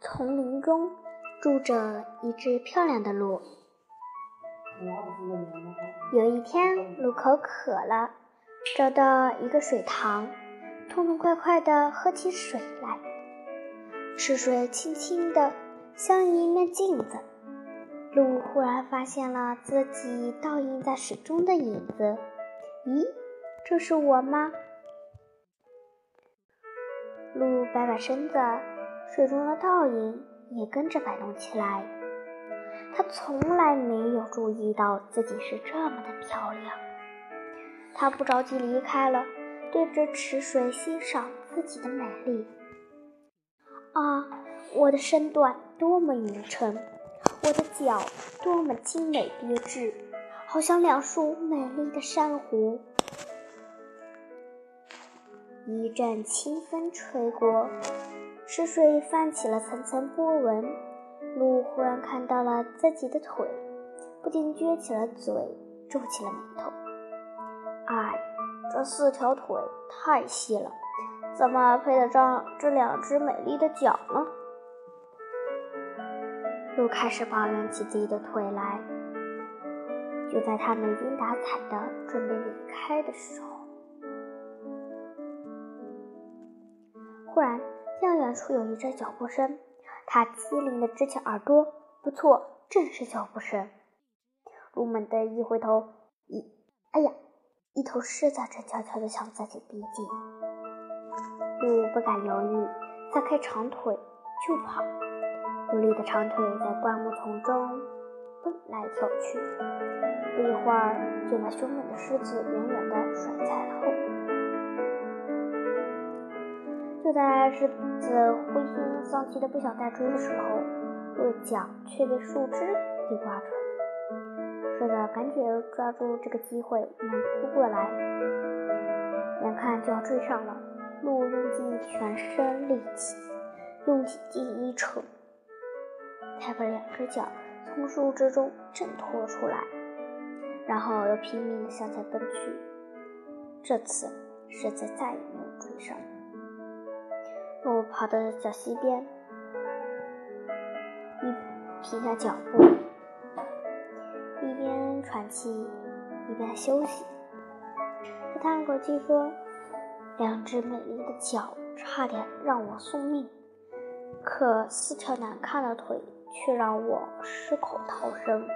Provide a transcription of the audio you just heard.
丛林中住着一只漂亮的鹿。有一天，鹿口渴了，找到一个水塘，痛痛快快地喝起水来。池水清清的，像一面镜子。鹿忽然发现了自己倒映在水中的影子。咦，这是我吗？鹿摆摆身子，水中的倒影也跟着摆动起来。它从来没有注意到自己是这么的漂亮。它不着急离开了，对着池水欣赏自己的美丽。啊，我的身段多么匀称，我的脚多么精美别致，好像两束美丽的珊瑚。一阵清风吹过，池水泛起了层层波纹。鹿忽然看到了自己的腿，不禁撅起了嘴，皱起了眉头。哎，这四条腿太细了，怎么配得上这两只美丽的脚呢？鹿开始抱怨起自己的腿来。就在他没精打采的准备离开的时候。忽然，听到远处有一阵脚步声，他机灵地支起耳朵，不错，正是脚步声。鹿猛地一回头，一，哎呀，一头狮子正悄悄地向自己逼近。鹿不敢犹豫，撒开长腿就跑，有力的长腿在灌木丛中蹦来跳去，不一会儿就把凶猛的狮子远远地甩在了后面。就在狮子灰心丧气的不想再追的时候，鹿的脚却被树枝给挂住了。狮子赶紧抓住这个机会，猛扑过来，眼看就要追上了。鹿用尽全身力气，用尽一扯，才把两只脚从树枝中挣脱出来，然后又拼命地向前奔去。这次，狮子再也没有追上。我跑到小溪边，一停下脚步，一边喘气，一边休息。他叹了口气说：“两只美丽的脚差点让我送命，可四条难看的腿却让我失口逃生。”